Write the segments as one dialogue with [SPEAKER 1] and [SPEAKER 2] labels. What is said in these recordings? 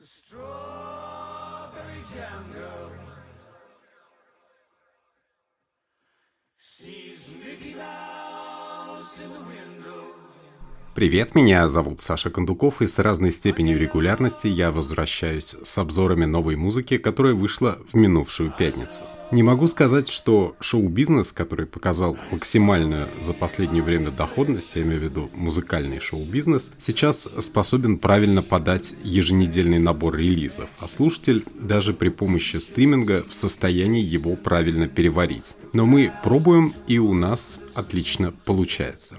[SPEAKER 1] Strawberry window. Привет, меня зовут Саша Кондуков, и с разной степенью регулярности я возвращаюсь с обзорами новой музыки, которая вышла в минувшую пятницу. Не могу сказать, что шоу-бизнес, который показал максимальную за последнее время доходность, я имею в виду музыкальный шоу-бизнес, сейчас способен правильно подать еженедельный набор релизов, а слушатель даже при помощи стриминга в состоянии его правильно переварить. Но мы пробуем, и у нас отлично получается.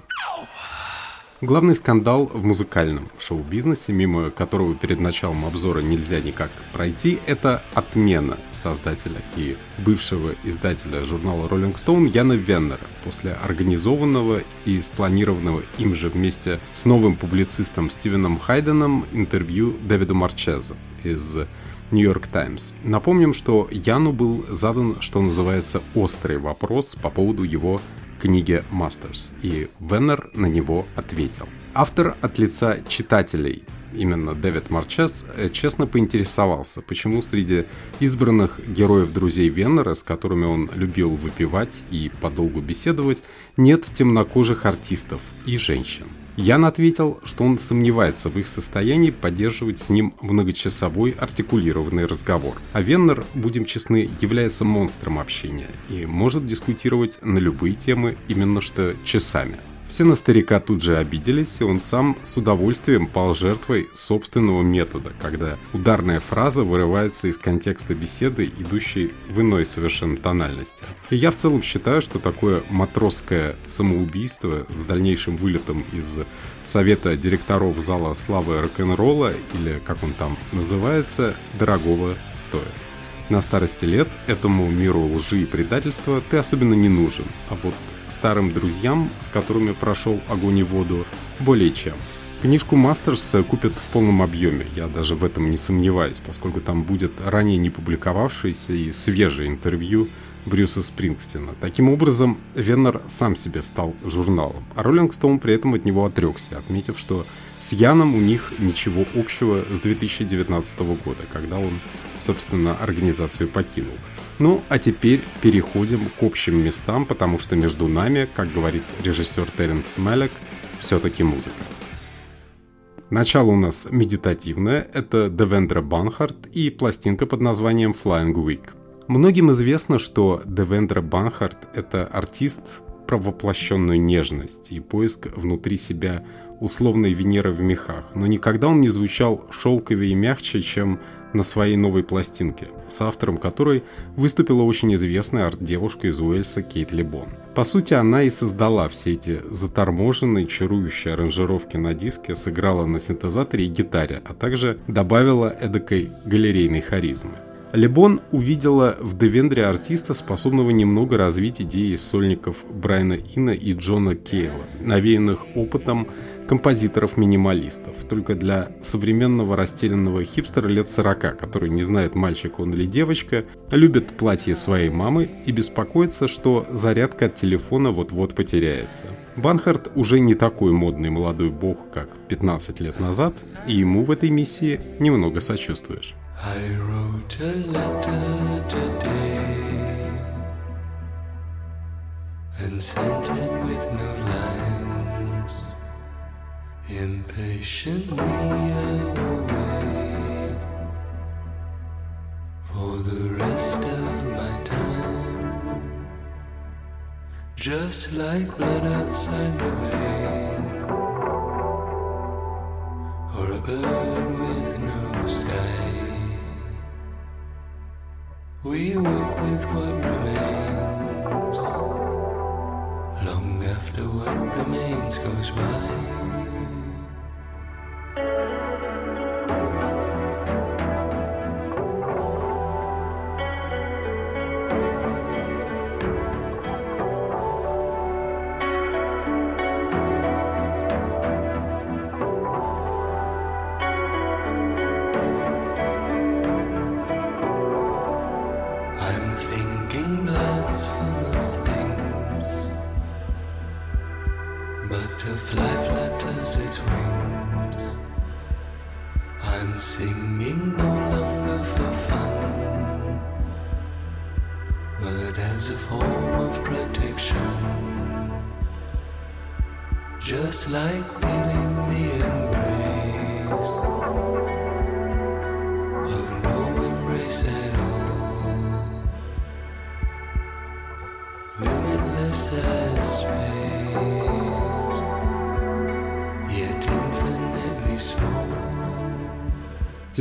[SPEAKER 1] Главный скандал в музыкальном шоу-бизнесе, мимо которого перед началом обзора нельзя никак пройти, это отмена создателя и бывшего издателя журнала Rolling Stone Яна Веннера после организованного и спланированного им же вместе с новым публицистом Стивеном Хайденом интервью Дэвиду Марчеза из Нью-Йорк Таймс. Напомним, что Яну был задан, что называется, острый вопрос по поводу его книге Мастерс, и Веннер на него ответил. Автор от лица читателей именно Дэвид Марчес, э, честно поинтересовался, почему среди избранных героев друзей Веннера, с которыми он любил выпивать и подолгу беседовать, нет темнокожих артистов и женщин. Ян ответил, что он сомневается в их состоянии поддерживать с ним многочасовой артикулированный разговор. А Веннер, будем честны, является монстром общения и может дискутировать на любые темы именно что часами. Все на старика тут же обиделись, и он сам с удовольствием пал жертвой собственного метода, когда ударная фраза вырывается из контекста беседы, идущей в иной совершенно тональности. И я в целом считаю, что такое матросское самоубийство с дальнейшим вылетом из совета директоров зала славы рок-н-ролла, или как он там называется, дорогого стоит. На старости лет этому миру лжи и предательства ты особенно не нужен, а вот старым друзьям, с которыми прошел огонь и воду, более чем. Книжку Мастерс купят в полном объеме, я даже в этом не сомневаюсь, поскольку там будет ранее не публиковавшееся и свежее интервью Брюса Спрингстина. Таким образом, Веннер сам себе стал журналом, а Роллинг Стоун при этом от него отрекся, отметив, что с Яном у них ничего общего с 2019 года, когда он, собственно, организацию покинул. Ну, а теперь переходим к общим местам, потому что между нами, как говорит режиссер Теренс Мелек, все-таки музыка. Начало у нас медитативное, это Девендра Банхарт и пластинка под названием Flying Week. Многим известно, что Девендра Банхарт – это артист про воплощенную нежность и поиск внутри себя условной Венеры в мехах, но никогда он не звучал шелковее и мягче, чем на своей новой пластинке, с автором которой выступила очень известная арт-девушка из Уэльса Кейт Лебон. По сути, она и создала все эти заторможенные, чарующие аранжировки на диске, сыграла на синтезаторе и гитаре, а также добавила эдакой галерейной харизмы. Лебон увидела в Девендре артиста, способного немного развить идеи сольников Брайана Ина и Джона Кейла, навеянных опытом композиторов-минималистов, только для современного растерянного хипстера лет 40, который не знает, мальчик он или девочка, любит платье своей мамы и беспокоится, что зарядка от телефона вот-вот потеряется. Банхарт уже не такой модный молодой бог, как 15 лет назад, и ему в этой миссии немного сочувствуешь. and sent it with no lines. Impatiently I will wait for the rest of my time. Just like blood outside the vein, or a bird with no sky. We work with what remains, long after what remains goes by.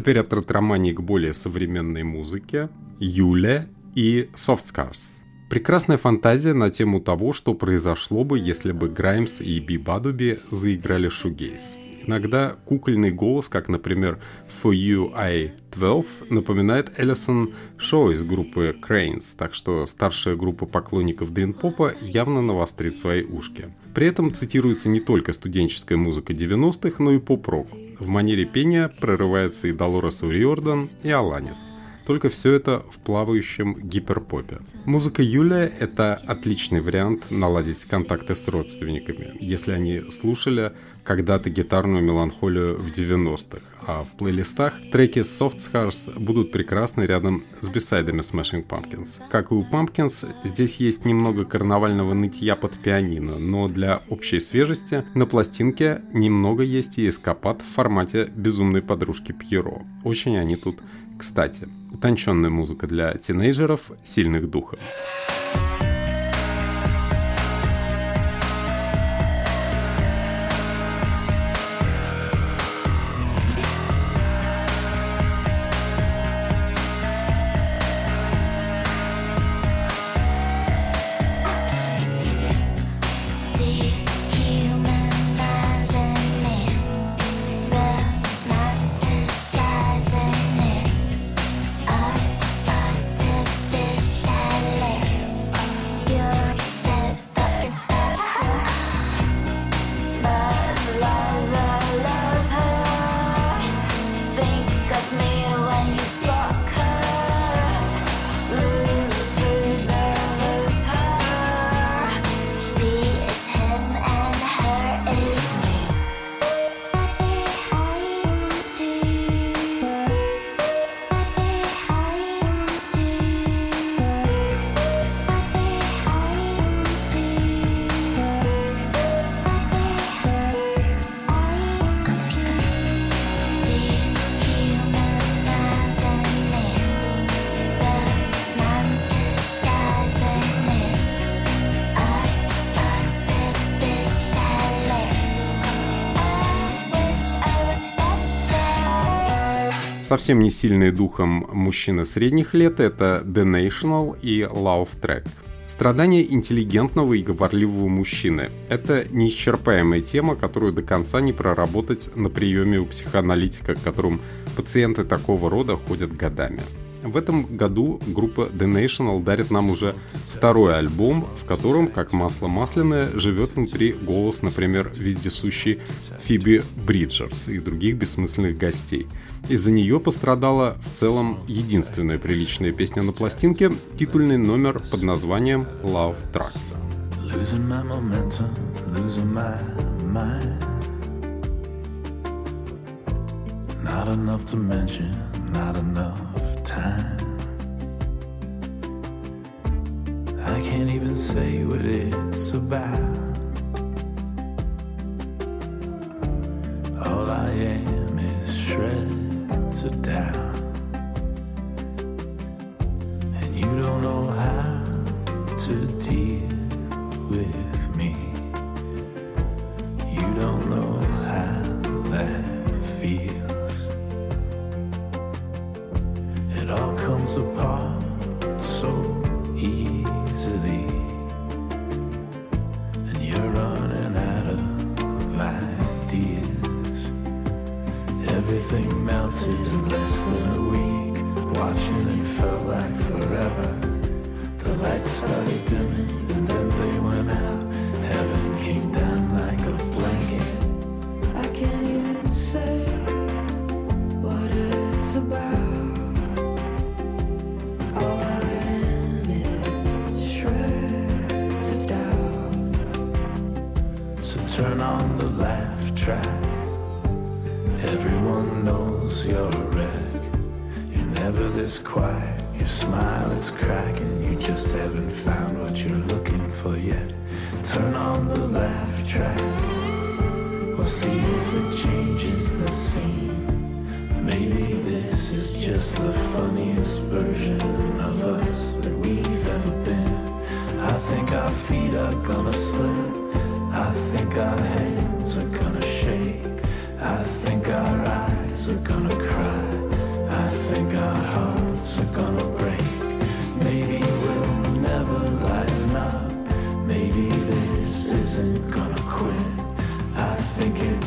[SPEAKER 1] Теперь от ретромании к более современной музыке. Юля и Soft Scars. Прекрасная фантазия на тему того, что произошло бы, если бы Граймс и Би Бадуби заиграли шугейс. Иногда кукольный голос, как, например, For You I 12, напоминает Эллисон Шоу из группы Cranes, так что старшая группа поклонников дрин-попа явно навострит свои ушки. При этом цитируется не только студенческая музыка 90-х, но и поп-рок. В манере пения прорывается и Долорес Уриордан, и Аланис – только все это в плавающем гиперпопе. Музыка Юлия – это отличный вариант наладить контакты с родственниками, если они слушали когда-то гитарную меланхолию в 90-х, а в плейлистах треки Soft Scars будут прекрасны рядом с бисайдами Smashing Pumpkins. Как и у Pumpkins, здесь есть немного карнавального нытья под пианино, но для общей свежести на пластинке немного есть и эскапад в формате безумной подружки Пьеро. Очень они тут кстати, утонченная музыка для тинейджеров, сильных духов. Совсем не сильные духом мужчины средних лет – это The National и Love Track. Страдания интеллигентного и говорливого мужчины – это неисчерпаемая тема, которую до конца не проработать на приеме у психоаналитика, к которым пациенты такого рода ходят годами. В этом году группа The National дарит нам уже второй альбом, в котором, как масло масляное, живет внутри голос, например, вездесущий Фиби Бриджерс и других бессмысленных гостей. Из-за нее пострадала в целом единственная приличная песня на пластинке, титульный номер под названием Love Track. Not enough to mention, not enough time. I can't even say what it's about. All I am is shreds of doubt.
[SPEAKER 2] This quiet, your smile is cracking. You just haven't found what you're looking for yet. Turn on the laugh track. We'll see if it changes the scene. Maybe this is just the funniest version of us that we've ever been. I think our feet are gonna slip. I think our hands are gonna shake. I think our eyes are gonna are gonna break. Maybe we'll never lighten up. Maybe this isn't gonna quit. I think it's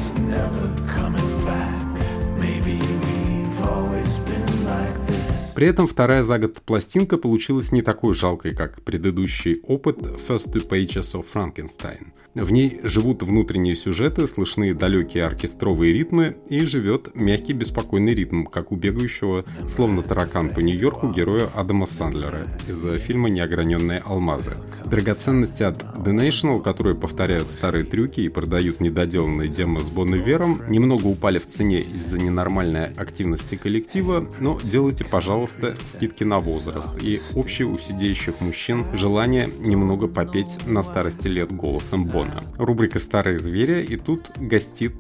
[SPEAKER 1] При этом вторая за год пластинка получилась не такой жалкой, как предыдущий опыт First Two Pages of Frankenstein. В ней живут внутренние сюжеты, слышны далекие оркестровые ритмы и живет мягкий беспокойный ритм, как у бегающего, словно таракан по Нью-Йорку, героя Адама Сандлера из фильма «Неограненные алмазы». Драгоценности от The National, которые повторяют старые трюки и продают недоделанные демо с Бон Вером, немного упали в цене из-за ненормальной активности коллектива, но делайте, пожалуйста, скидки на возраст и общее у сидеющих мужчин желание немного попеть на старости лет голосом Бона. Рубрика «Старые звери» и тут гостит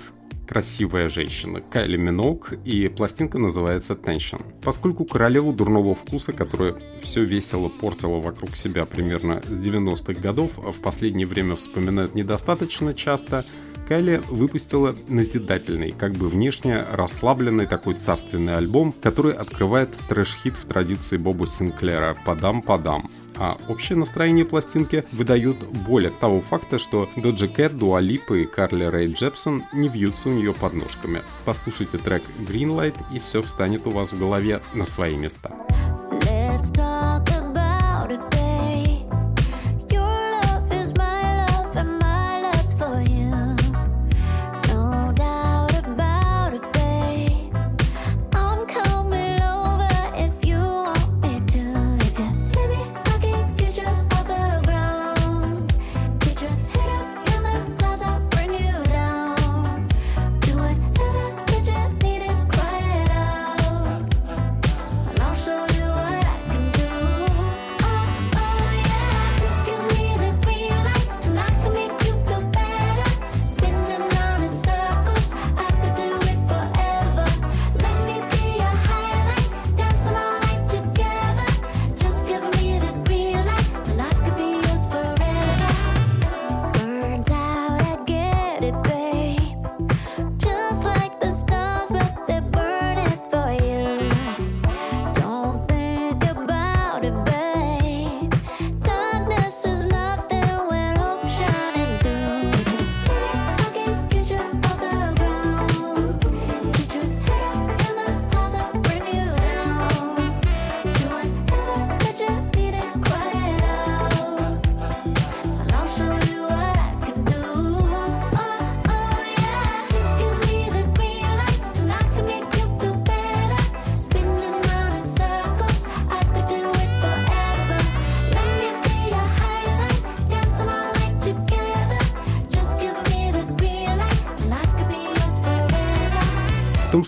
[SPEAKER 1] красивая женщина Кайли Минок, и пластинка называется Tension. Поскольку королеву дурного вкуса, которая все весело портила вокруг себя примерно с 90-х годов, в последнее время вспоминают недостаточно часто, Кайли выпустила назидательный, как бы внешне расслабленный такой царственный альбом, который открывает трэш-хит в традиции Боба Синклера «Падам-падам». А общее настроение пластинки выдают боль от того факта, что Доджи Кэт, Дуа Липа и Карли Рэй Джепсон не вьются у нее под ножками. Послушайте трек Greenlight и все встанет у вас в голове на свои места.
[SPEAKER 3] Let's talk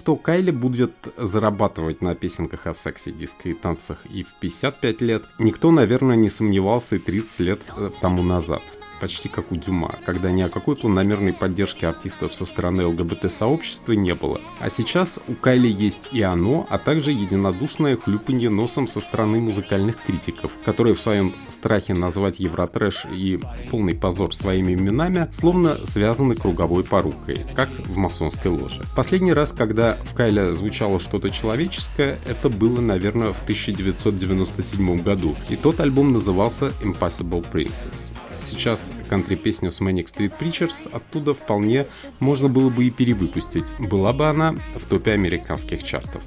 [SPEAKER 1] что Кайли будет зарабатывать на песенках о сексе, диско и танцах и в 55 лет, никто, наверное, не сомневался и 30 лет э, тому назад. Почти как у Дюма, когда ни о какой планомерной поддержке артистов со стороны ЛГБТ-сообщества не было. А сейчас у Кайли есть и оно, а также единодушное хлюпанье носом со стороны музыкальных критиков, которые в своем страхе назвать Евротрэш и полный позор своими именами, словно связаны круговой порукой, как в масонской ложе. Последний раз, когда в Кайле звучало что-то человеческое, это было, наверное, в 1997 году, и тот альбом назывался Impossible Princess. Сейчас кантри-песню с Manic Street Preachers оттуда вполне можно было бы и перевыпустить, была бы она в топе американских чартов.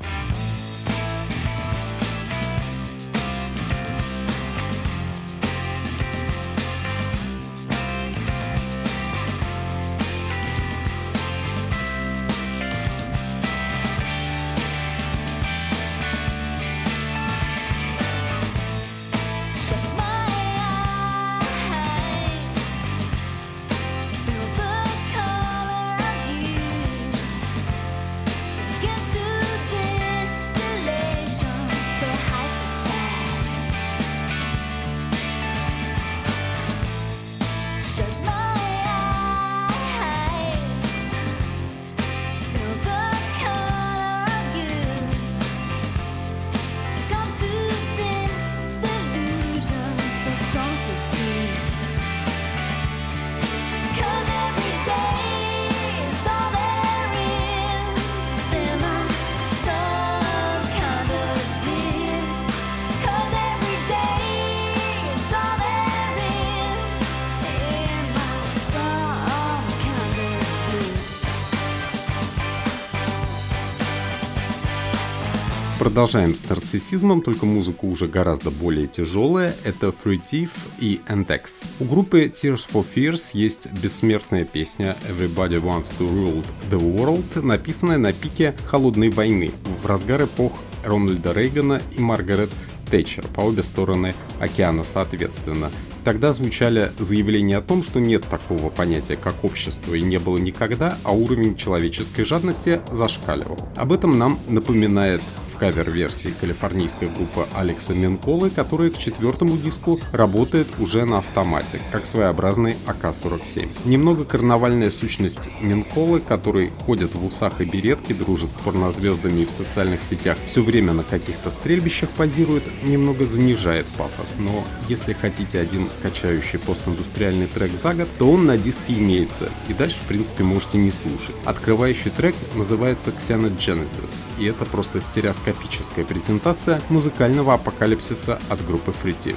[SPEAKER 1] Продолжаем с нарциссизмом, только музыка уже гораздо более тяжелая. Это Free Thief и Entex. У группы Tears for Fears есть бессмертная песня Everybody Wants to Rule the World, написанная на пике Холодной войны, в разгар эпох Рональда Рейгана и Маргарет Тэтчер по обе стороны океана соответственно. Тогда звучали заявления о том, что нет такого понятия, как общество, и не было никогда, а уровень человеческой жадности зашкаливал. Об этом нам напоминает кавер-версии калифорнийской группы Алекса Менколы, которая к четвертому диску работает уже на автомате, как своеобразный АК-47. Немного карнавальная сущность Менколы, который ходит в усах и беретке, дружит с порнозвездами и в социальных сетях, все время на каких-то стрельбищах позирует, немного занижает пафос. Но если хотите один качающий постиндустриальный трек за год, то он на диске имеется, и дальше, в принципе, можете не слушать. Открывающий трек называется Xena Genesis, и это просто стереоскопия микроскопическая презентация музыкального апокалипсиса от группы Free.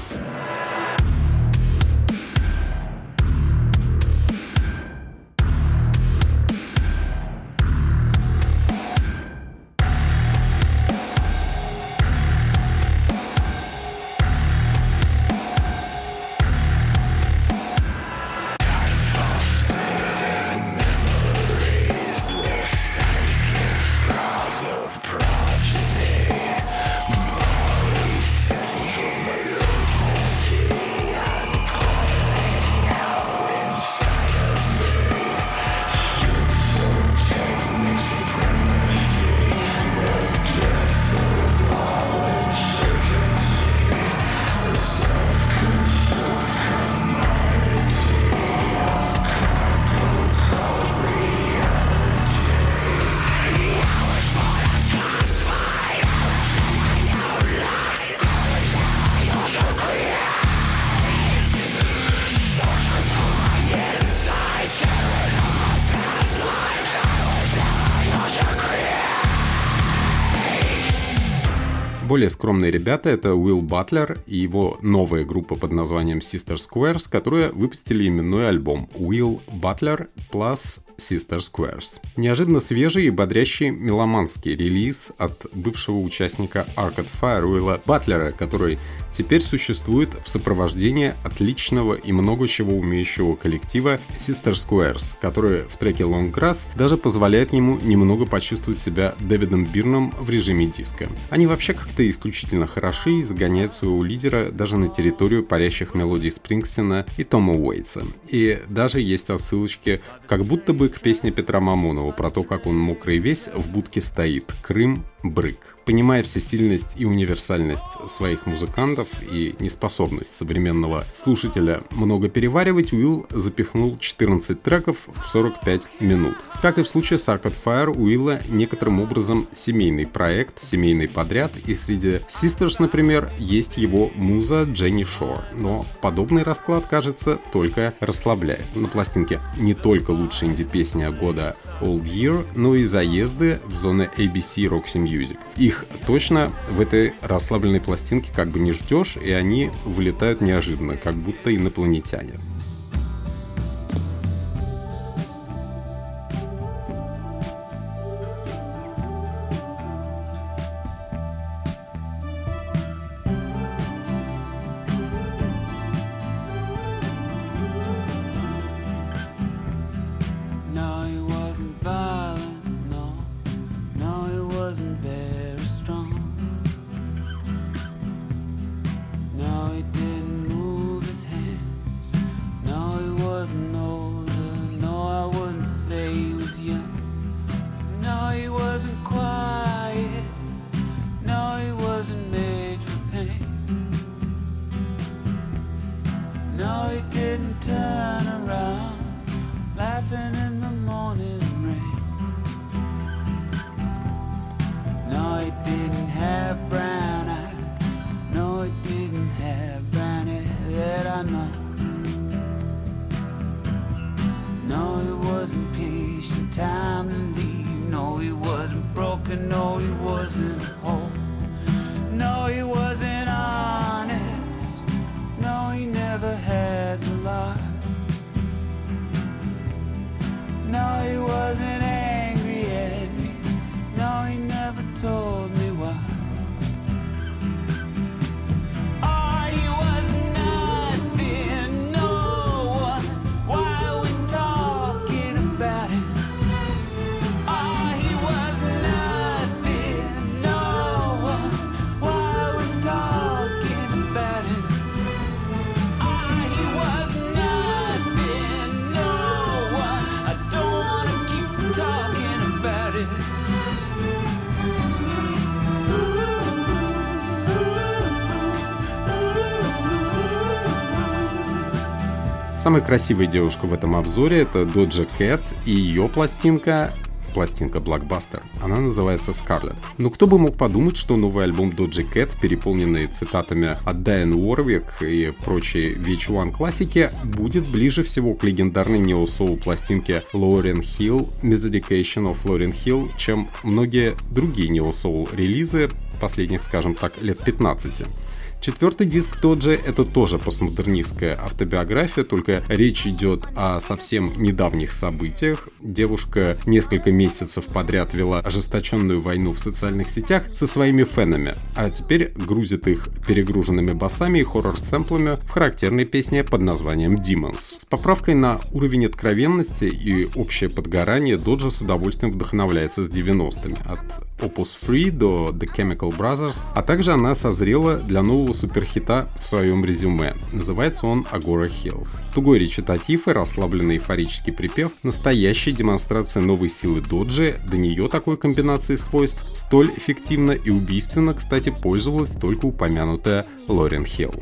[SPEAKER 1] Скромные ребята — это Уилл Батлер и его новая группа под названием Sister Squares, которые выпустили именной альбом. Will Butler plus Sister Squares. Неожиданно свежий и бодрящий меломанский релиз от бывшего участника Arcade Fire Уилла Батлера, который теперь существует в сопровождении отличного и много чего умеющего коллектива Sister Squares, который в треке Long Grass даже позволяет ему немного почувствовать себя Дэвидом Бирном в режиме диска. Они вообще как-то исключительно хороши и загоняют своего лидера даже на территорию парящих мелодий Спрингстина и Тома Уэйтса. И даже есть отсылочки как будто бы к песне Петра Мамонова про то, как он мокрый весь в будке стоит. Крым, брык. Понимая всесильность и универсальность своих музыкантов и неспособность современного слушателя много переваривать, Уилл запихнул 14 треков в 45 минут. Как и в случае с Arcade Fire, Уилла некоторым образом семейный проект, семейный подряд, и среди Sisters, например, есть его муза Дженни Шор. Но подобный расклад, кажется, только расслабляет. На пластинке не только лучшие инди-песни года Old Year, но и заезды в зоны ABC Roxy Music. Их точно в этой расслабленной пластинке как бы не ждешь, и они вылетают неожиданно, как будто инопланетяне. Самая красивая девушка в этом обзоре это Доджа Кэт и ее пластинка пластинка Blockbuster. Она называется Scarlet. Но кто бы мог подумать, что новый альбом Doja Cat, переполненный цитатами от Дайан Уорвик и прочей VH1 классики, будет ближе всего к легендарной нео-соул пластинке Lauryn Hill Miseducation of Lauryn Hill, чем многие другие нео-соул релизы последних, скажем так, лет 15. Четвертый диск тот же, это тоже постмодернистская автобиография, только речь идет о совсем недавних событиях. Девушка несколько месяцев подряд вела ожесточенную войну в социальных сетях со своими фенами, а теперь грузит их перегруженными басами и хоррор-сэмплами в характерной песне под названием Demons. С поправкой на уровень откровенности и общее подгорание Доджа с удовольствием вдохновляется с 90-ми, от Opus Free до The Chemical Brothers, а также она созрела для нового суперхита в своем резюме. Называется он Agora Hills. Тугой речитатив и расслабленный эйфорический припев – настоящая демонстрация новой силы Доджи, до нее такой комбинации свойств столь эффективно и убийственно, кстати, пользовалась только упомянутая Лорен Хилл.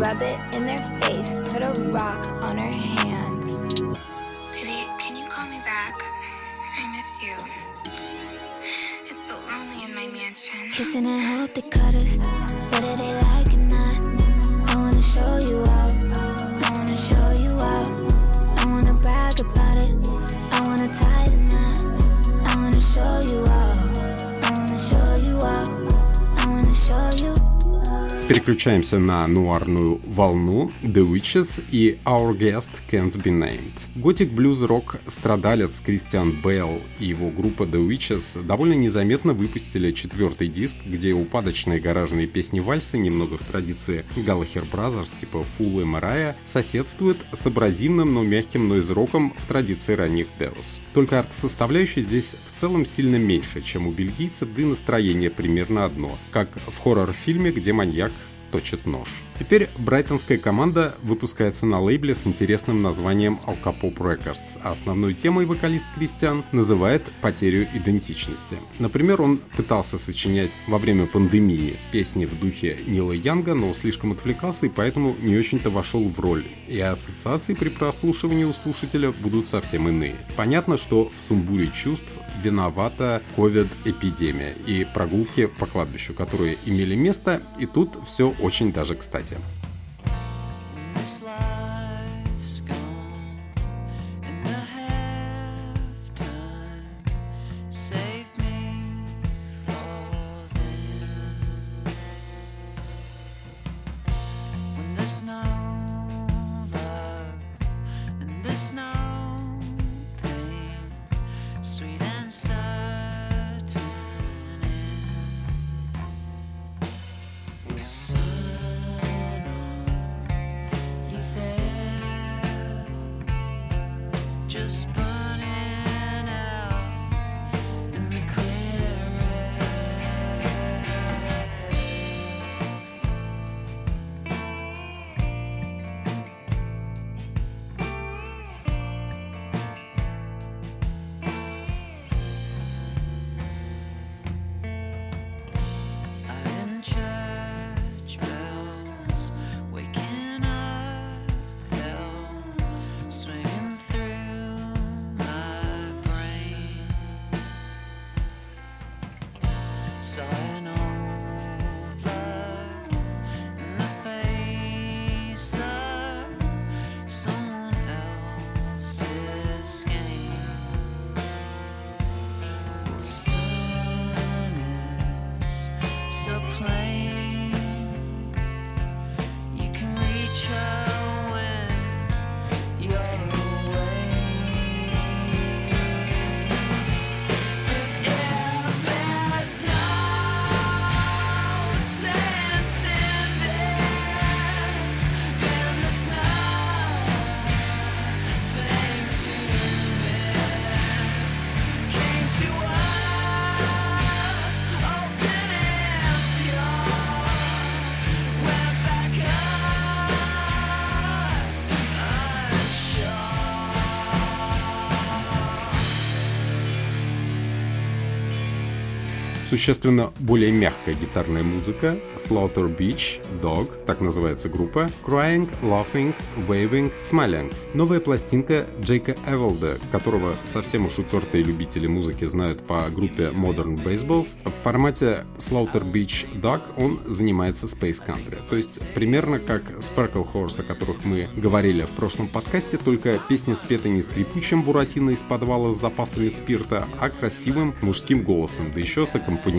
[SPEAKER 3] Rub it in their face. Put a rock
[SPEAKER 1] Переключаемся на нуарную волну The Witches и Our Guest Can't Be Named. Готик блюз рок страдалец Кристиан Бейл и его группа The Witches довольно незаметно выпустили четвертый диск, где упадочные гаражные песни-вальсы, немного в традиции Галлахер Brothers типа Фул и Марая, соседствуют с абразивным, но мягким нойз-роком в традиции ранних Deus. Только арт-составляющая здесь в целом сильно меньше, чем у бельгийцев, да и настроение примерно одно, как в хоррор-фильме, где маньяк точит нож. Теперь брайтонская команда выпускается на лейбле с интересным названием Alcapop Records, а основной темой вокалист Кристиан называет потерю идентичности. Например, он пытался сочинять во время пандемии песни в духе Нила Янга, но слишком отвлекался и поэтому не очень-то вошел в роль. И ассоциации при прослушивании у слушателя будут совсем иные. Понятно, что в сумбуре чувств виновата ковид-эпидемия и прогулки по кладбищу, которые имели место, и тут все очень даже кстати.
[SPEAKER 4] This sign
[SPEAKER 1] существенно более мягкая гитарная музыка, Slaughter Beach, Dog, так называется группа, Crying, Laughing, Waving, Smiling. Новая пластинка Джейка Эволда, которого совсем уж упертые любители музыки знают по группе Modern Baseballs. В формате Slaughter Beach Dog он занимается Space Country, то есть примерно как Sparkle Horse, о которых мы говорили в прошлом подкасте, только песня спета не скрипучим Буратино из подвала с запасами спирта, а красивым мужским голосом, да еще с аккомпанементом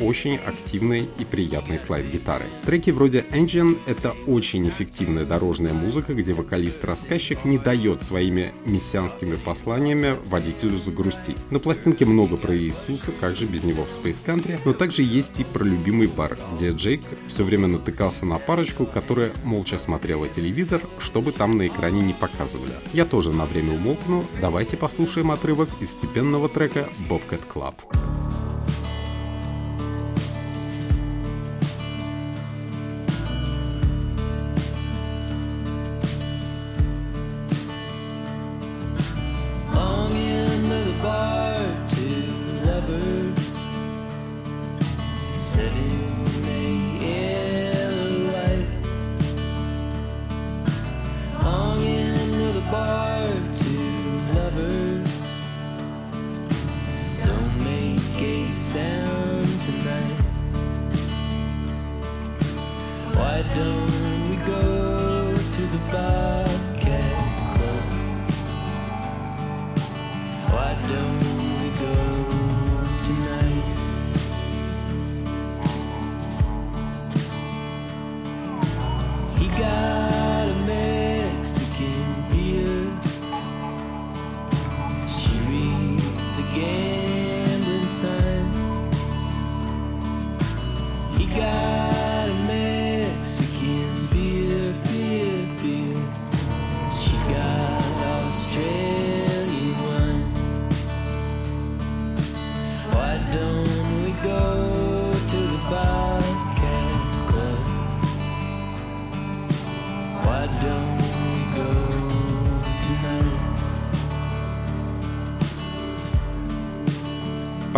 [SPEAKER 1] очень активной и приятной слайд-гитары. Треки вроде Engine — это очень эффективная дорожная музыка, где вокалист-рассказчик не дает своими мессианскими посланиями водителю загрустить. На пластинке много про Иисуса, как же без него в Space Country, но также есть и про любимый бар, где Джейк все время натыкался на парочку, которая молча смотрела телевизор, чтобы там на экране не показывали. Я тоже на время умолкну, давайте послушаем отрывок из степенного трека Bobcat Club.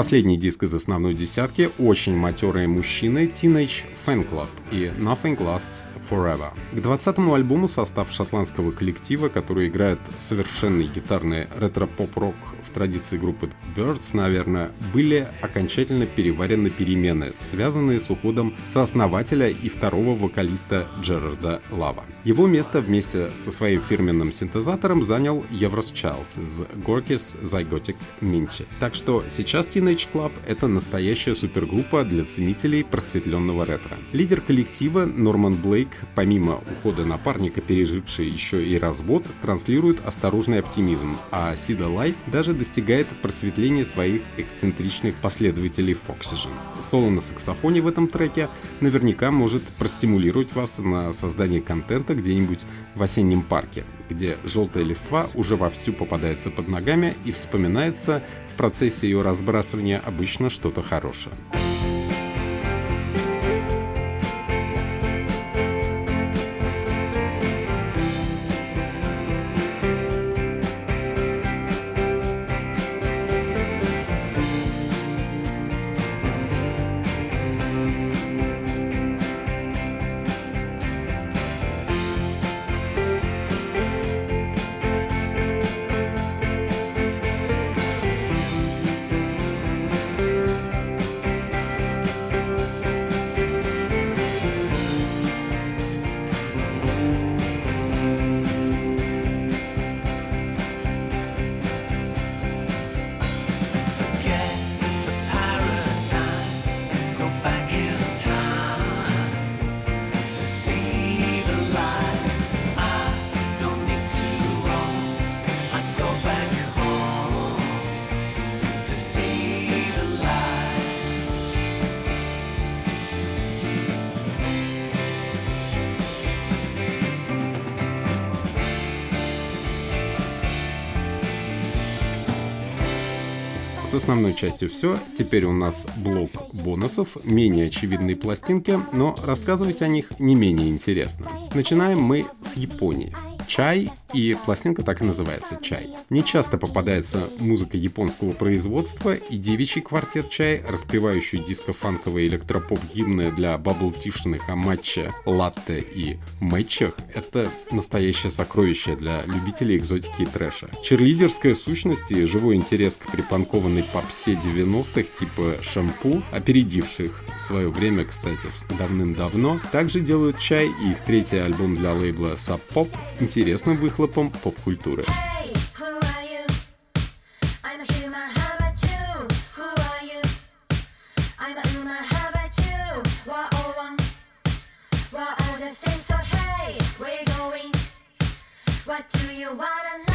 [SPEAKER 1] Последний диск из основной десятки – очень матерые мужчины. Teenage Fan Club и Nothing Lasts Forever. К 20-му альбому состав шотландского коллектива, который играет совершенный гитарный ретро-поп-рок в традиции группы Birds, наверное, были окончательно переварены перемены, связанные с уходом сооснователя и второго вокалиста Джерарда Лава. Его место вместе со своим фирменным синтезатором занял Еврос Чайлз из Gorky's Zygotic Minchi. Так что сейчас Teenage Club — это настоящая супергруппа для ценителей просветленного ретро. Лидер коллектива Норман Блейк, помимо ухода напарника, переживший еще и развод, транслирует осторожный оптимизм, а Сида Лайт даже достигает просветления своих эксцентричных последователей Foxygen. Соло на саксофоне в этом треке наверняка может простимулировать вас на создание контента где-нибудь в осеннем парке, где желтая листва уже вовсю попадается под ногами и вспоминается в процессе ее разбрасывания обычно что-то хорошее. Основной частью все. Теперь у нас блок бонусов, менее очевидные пластинки, но рассказывать о них не менее интересно. Начинаем мы с Японии. Чай и пластинка так и называется «Чай». Не часто попадается музыка японского производства, и девичий квартет «Чай», распевающий диско-фанковые электропоп-гимны для бабл-тишных о матче, латте и мэтчах — это настоящее сокровище для любителей экзотики и трэша. Черлидерская сущность и живой интерес к припанкованной попсе 90-х типа «Шампу», опередивших свое время, кстати, давным-давно, также делают «Чай» и их третий альбом для лейбла Sub Pop интересным выхлопом поп-культуры.
[SPEAKER 3] Hey, who are you? I'm a human, how about you? Who are you? I'm a human, how about you? We're all one, we're all the same, so hey, where you going? What do you wanna know?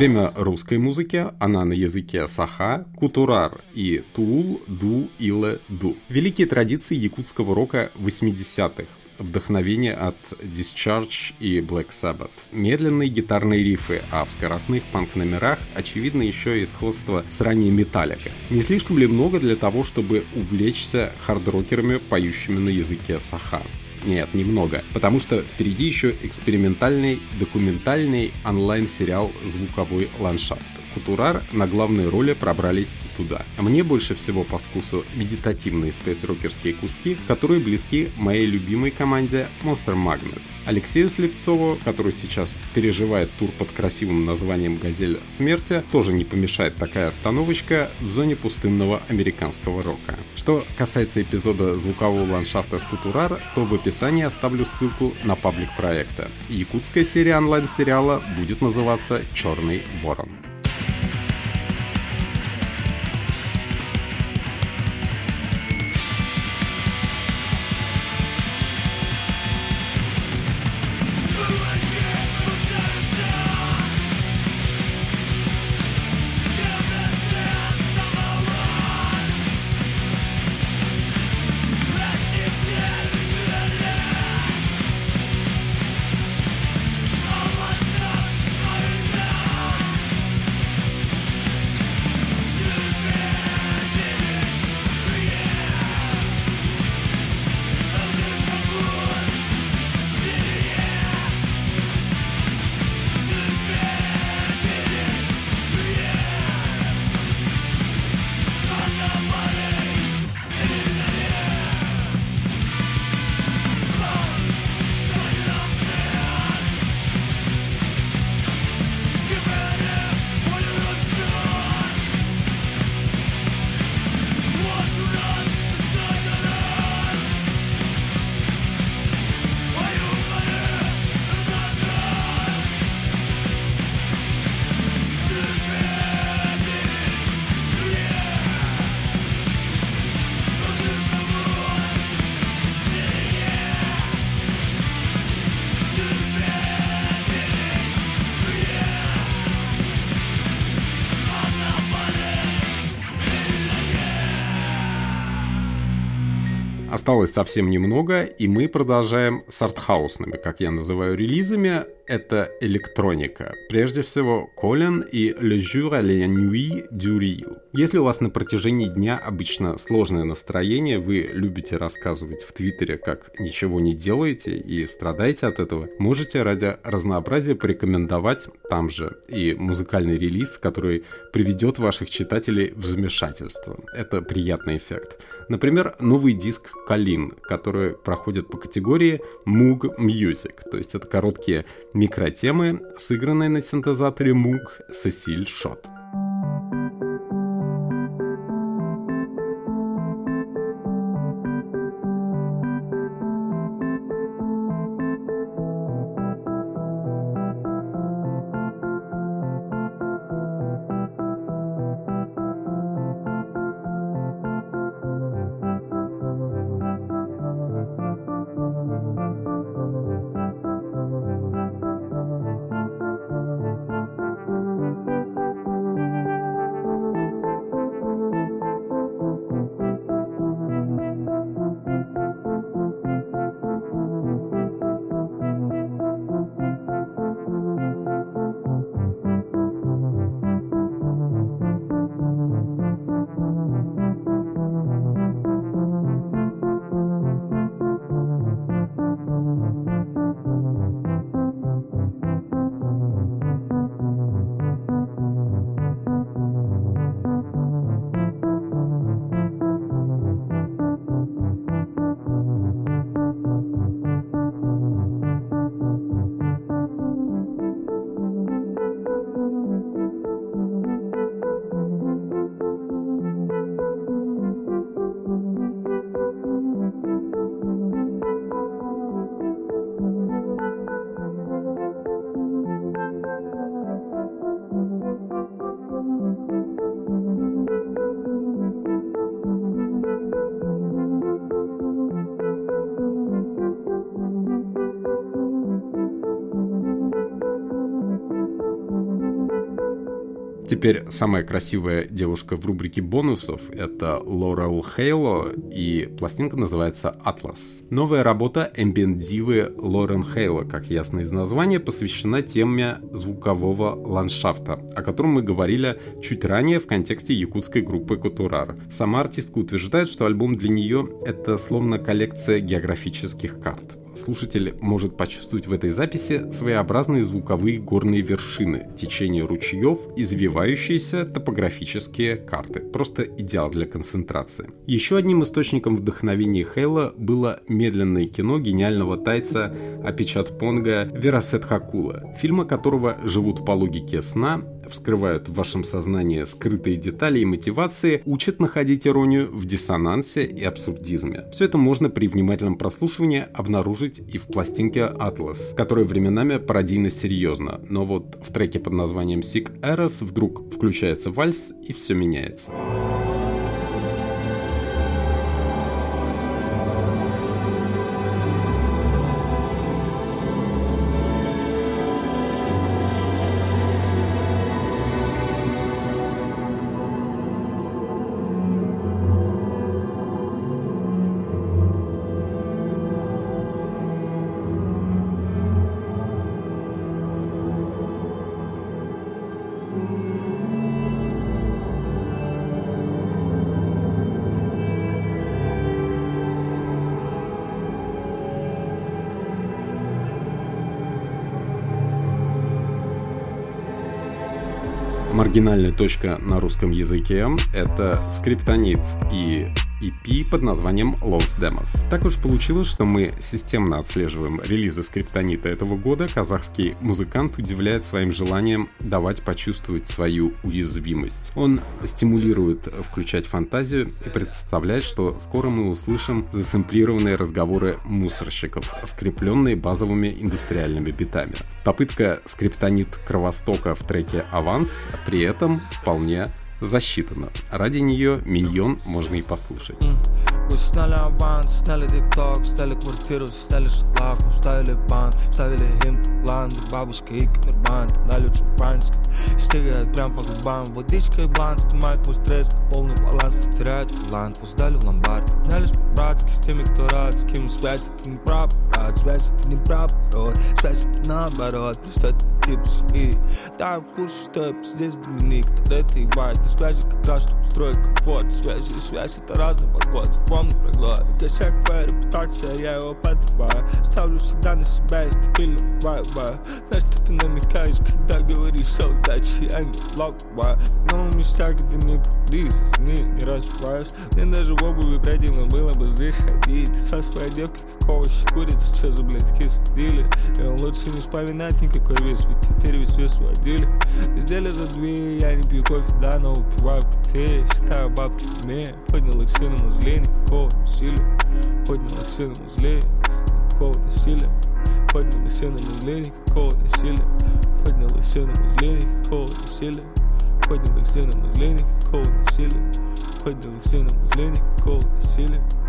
[SPEAKER 1] Время русской музыки, она на языке саха, кутурар и тул, ду, иле, ду. Великие традиции якутского рока 80-х. Вдохновение от Discharge и Black Sabbath. Медленные гитарные рифы, а в скоростных панк-номерах очевидно еще и сходство с ранней Металлика. Не слишком ли много для того, чтобы увлечься хардрокерами, поющими на языке саха? Нет, немного. Потому что впереди еще экспериментальный, документальный онлайн-сериал «Звуковой ландшафт». Кутурар на главной роли пробрались и туда. А мне больше всего по вкусу медитативные спейс-рокерские куски, которые близки моей любимой команде Monster Magnet. Алексею Слепцову, который сейчас переживает тур под красивым названием «Газель смерти», тоже не помешает такая остановочка в зоне пустынного американского рока. Что касается эпизода звукового ландшафта с Кутурар, то в описании оставлю ссылку на паблик проекта. Якутская серия онлайн-сериала будет называться «Черный ворон». Осталось совсем немного, и мы продолжаем с артхаусными, как я называю, релизами. Это электроника. Прежде всего, Колин и Le Jour à la Nuit du Ril. Если у вас на протяжении дня обычно сложное настроение, вы любите рассказывать в Твиттере, как ничего не делаете и страдаете от этого, можете ради разнообразия порекомендовать там же и музыкальный релиз, который приведет ваших читателей в замешательство. Это приятный эффект. Например, новый диск Калин, который проходит по категории Moog Music, то есть это короткие микротемы, сыгранные на синтезаторе Moog Cecil Shot. Теперь самая красивая девушка в рубрике бонусов — это Лорел Хейло, и пластинка называется «Атлас». Новая работа эмбиент-дивы Лорен Хейло, как ясно из названия, посвящена теме звукового ландшафта, о котором мы говорили чуть ранее в контексте якутской группы Кутурар. Сама артистка утверждает, что альбом для нее — это словно коллекция географических карт слушатель может почувствовать в этой записи своеобразные звуковые горные вершины, течение ручьев, извивающиеся топографические карты. Просто идеал для концентрации. Еще одним источником вдохновения Хейла было медленное кино гениального тайца Апичат Понга Верасет Хакула, фильма которого живут по логике сна вскрывают в вашем сознании скрытые детали и мотивации, учат находить иронию в диссонансе и абсурдизме. Все это можно при внимательном прослушивании обнаружить и в пластинке Atlas, которая временами пародийно серьезно, но вот в треке под названием Sick Eros вдруг включается вальс и все меняется. Маргинальная точка на русском языке — это скриптонит и EP под названием Lost Demos. Так уж получилось, что мы системно отслеживаем релизы скриптонита этого года. Казахский музыкант удивляет своим желанием давать почувствовать свою уязвимость. Он стимулирует включать фантазию и представляет, что скоро мы услышим засэмплированные разговоры мусорщиков, скрепленные базовыми индустриальными битами. Попытка скриптонит Кровостока в треке «Аванс» при этом вполне засчитано. Ради нее миньон можно и послушать.
[SPEAKER 4] We snelle avans, snelle TikTok, snelle kvarterer, snelle slagen, snelle baan, snelle him, land, babushka, ik, er band, dalje
[SPEAKER 5] стигает прям по губам. Водичка и блан, снимает мой стресс Полный баланс, теряет талант Пуздали в ломбард, гнались по-братски С теми, кто рад, с кем связь Это не прав, брат, связь это не прав, рот Связь это наоборот, просто это тип семьи? Да, в курсе, что я пиздец Доминик. Тогда это ебать, на связи как раз, чтобы строить капот. Связь и связь это разный подход. Запомни проглот Косяк твоя репутация, я его подрываю Ставлю всегда на себя и стабильно бываю Знаешь, что ты намекаешь, когда говоришь о удаче Я не локбаю В новом месте, где не придись Не, не распаешь Мне даже в обуви предельно было бы здесь ходить Ты со своей девкой какого щекурица Че за блядь кисадили И лучше не вспоминать никакой вес Ведь теперь весь вес сводили Неделя за две Я не пью кофе, да, но выпиваю кофе Считаю бабки в уме Поднял их сыном узле Никакого насилия Поднял их сыном узле Никакого насилия Поднял их сыном узле Никакого насилия Поднял их сыном узле Никакого насилия Поднял их сыном узле Никакого насилия Поднял их сыном узле Никакого насилия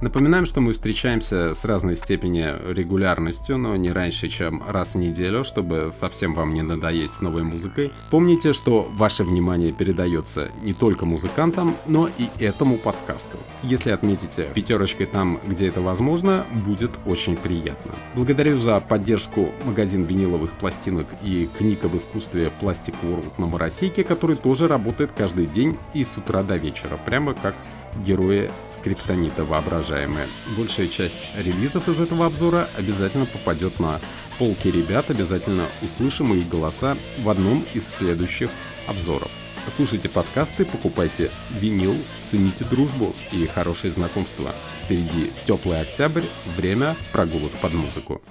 [SPEAKER 1] Напоминаем, что мы встречаемся с разной степени регулярностью, но не раньше, чем раз в неделю, чтобы совсем вам не надоесть с новой музыкой. Помните, что ваше внимание передается не только музыкантам, но и этому подкасту. Если отметите пятерочкой там, где это возможно, будет очень приятно. Благодарю за поддержку магазин виниловых пластинок и книг об искусстве Plastic World Моросейке, который тоже работает каждый день и с утра до вечера, прямо как герои скриптонита воображаемые. Большая часть релизов из этого обзора обязательно попадет на полки ребят, обязательно услышим их голоса в одном из следующих обзоров. Слушайте подкасты, покупайте винил, цените дружбу и хорошие знакомства. Впереди теплый октябрь, время прогулок под музыку.